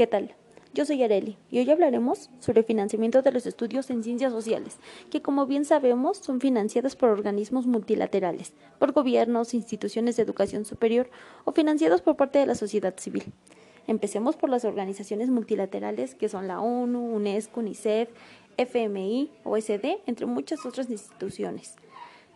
¿Qué tal? Yo soy Areli y hoy hablaremos sobre financiamiento de los estudios en ciencias sociales, que como bien sabemos son financiados por organismos multilaterales, por gobiernos, instituciones de educación superior o financiados por parte de la sociedad civil. Empecemos por las organizaciones multilaterales que son la ONU, UNESCO, UNICEF, FMI, OSD, entre muchas otras instituciones.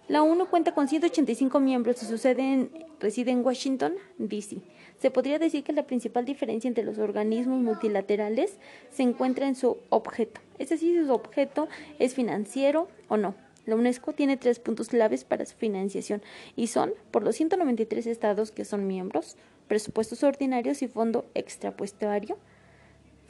La ONU cuenta con 185 miembros y su sede reside en Washington, D.C. Se podría decir que la principal diferencia entre los organismos multilaterales se encuentra en su objeto, es decir, si su objeto es financiero o no. La UNESCO tiene tres puntos claves para su financiación y son por los 193 estados que son miembros, presupuestos ordinarios y fondo extrapuestario,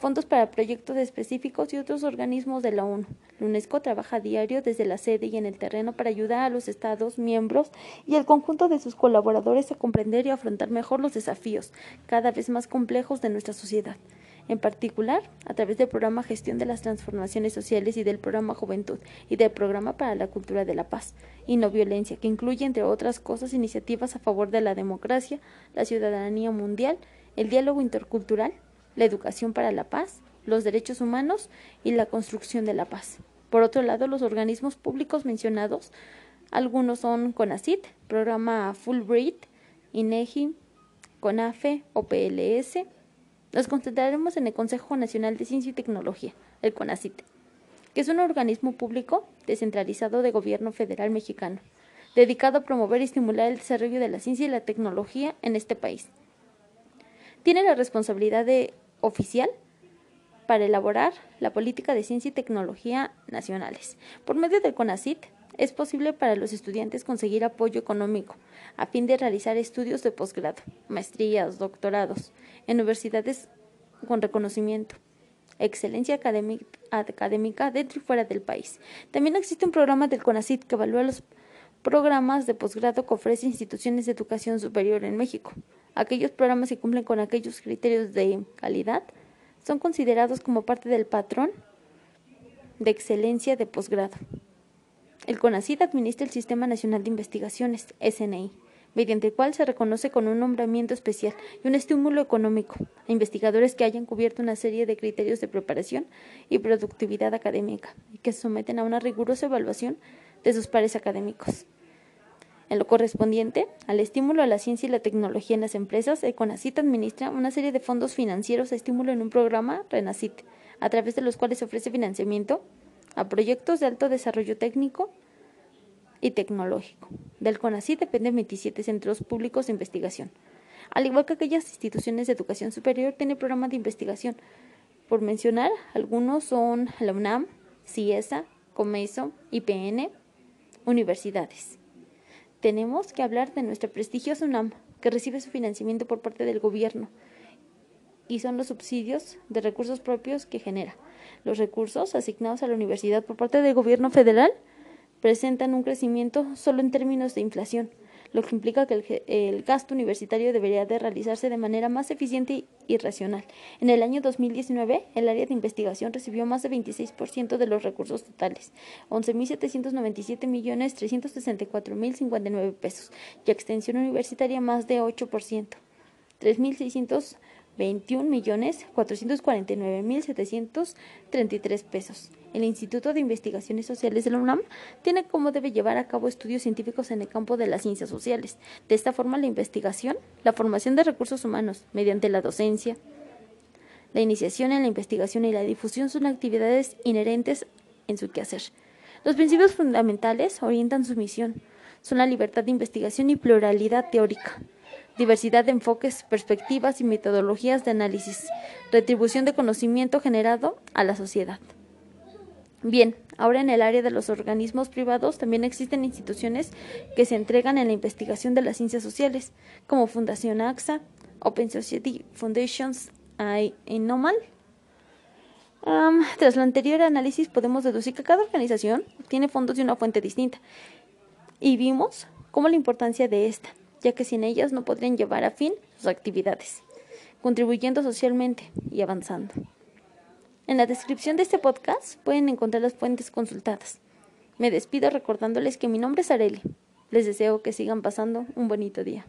fondos para proyectos específicos y otros organismos de la ONU. La UNESCO trabaja a diario desde la sede y en el terreno para ayudar a los Estados miembros y al conjunto de sus colaboradores a comprender y afrontar mejor los desafíos cada vez más complejos de nuestra sociedad. En particular, a través del programa Gestión de las Transformaciones Sociales y del programa Juventud y del programa para la Cultura de la Paz y No Violencia, que incluye, entre otras cosas, iniciativas a favor de la democracia, la ciudadanía mundial, el diálogo intercultural, la educación para la paz, los derechos humanos y la construcción de la paz. Por otro lado, los organismos públicos mencionados, algunos son CONACIT, Programa Fulbright, INEGI, CONAFE o PLS. Nos concentraremos en el Consejo Nacional de Ciencia y Tecnología, el CONACIT, que es un organismo público descentralizado de gobierno federal mexicano, dedicado a promover y estimular el desarrollo de la ciencia y la tecnología en este país. Tiene la responsabilidad de oficial para elaborar la política de ciencia y tecnología nacionales. Por medio del CONACIT es posible para los estudiantes conseguir apoyo económico a fin de realizar estudios de posgrado, maestrías, doctorados en universidades con reconocimiento, excelencia académica dentro y fuera del país. También existe un programa del CONACIT que evalúa los programas de posgrado que ofrece instituciones de educación superior en México. Aquellos programas que cumplen con aquellos criterios de calidad son considerados como parte del patrón de excelencia de posgrado. El CONACYT administra el Sistema Nacional de Investigaciones, SNI, mediante el cual se reconoce con un nombramiento especial y un estímulo económico a investigadores que hayan cubierto una serie de criterios de preparación y productividad académica y que se someten a una rigurosa evaluación de sus pares académicos. En lo correspondiente al estímulo a la ciencia y la tecnología en las empresas, Econacit administra una serie de fondos financieros a estímulo en un programa Renacit, a través de los cuales se ofrece financiamiento a proyectos de alto desarrollo técnico y tecnológico. Del CONACYT dependen 27 centros públicos de investigación. Al igual que aquellas instituciones de educación superior, tiene programas de investigación. Por mencionar, algunos son la UNAM, CIESA, COMESO, IPN, universidades tenemos que hablar de nuestra prestigiosa UNAM, que recibe su financiamiento por parte del gobierno y son los subsidios de recursos propios que genera. Los recursos asignados a la universidad por parte del gobierno federal presentan un crecimiento solo en términos de inflación, lo que implica que el, gasto universitario debería de realizarse de manera más eficiente y racional. En el año 2019, el área de investigación recibió más de 26% de los recursos totales, 11.797.364.059 pesos, y extensión universitaria más de 8%, 3.621.449.733 pesos. El Instituto de Investigaciones Sociales de la UNAM tiene cómo debe llevar a cabo estudios científicos en el campo de las ciencias sociales. De esta forma, la investigación, la formación de recursos humanos mediante la docencia, la iniciación en la investigación y la difusión son actividades inherentes en su quehacer. Los principios fundamentales orientan su misión. Son la libertad de investigación y pluralidad teórica, diversidad de enfoques, perspectivas y metodologías de análisis, retribución de conocimiento generado a la sociedad. Bien, ahora en el área de los organismos privados también existen instituciones que se entregan en la investigación de las ciencias sociales, como Fundación AXA, Open Society Foundations y Inomal. tras lo anterior análisis podemos deducir que cada organización tiene fondos de una fuente distinta y vimos cómo la importancia de esta, ya que sin ellas no podrían llevar a fin sus actividades, contribuyendo socialmente y avanzando. En la descripción de este podcast pueden encontrar las fuentes consultadas. Me despido recordándoles que mi nombre es Areli. Les deseo que sigan pasando un bonito día.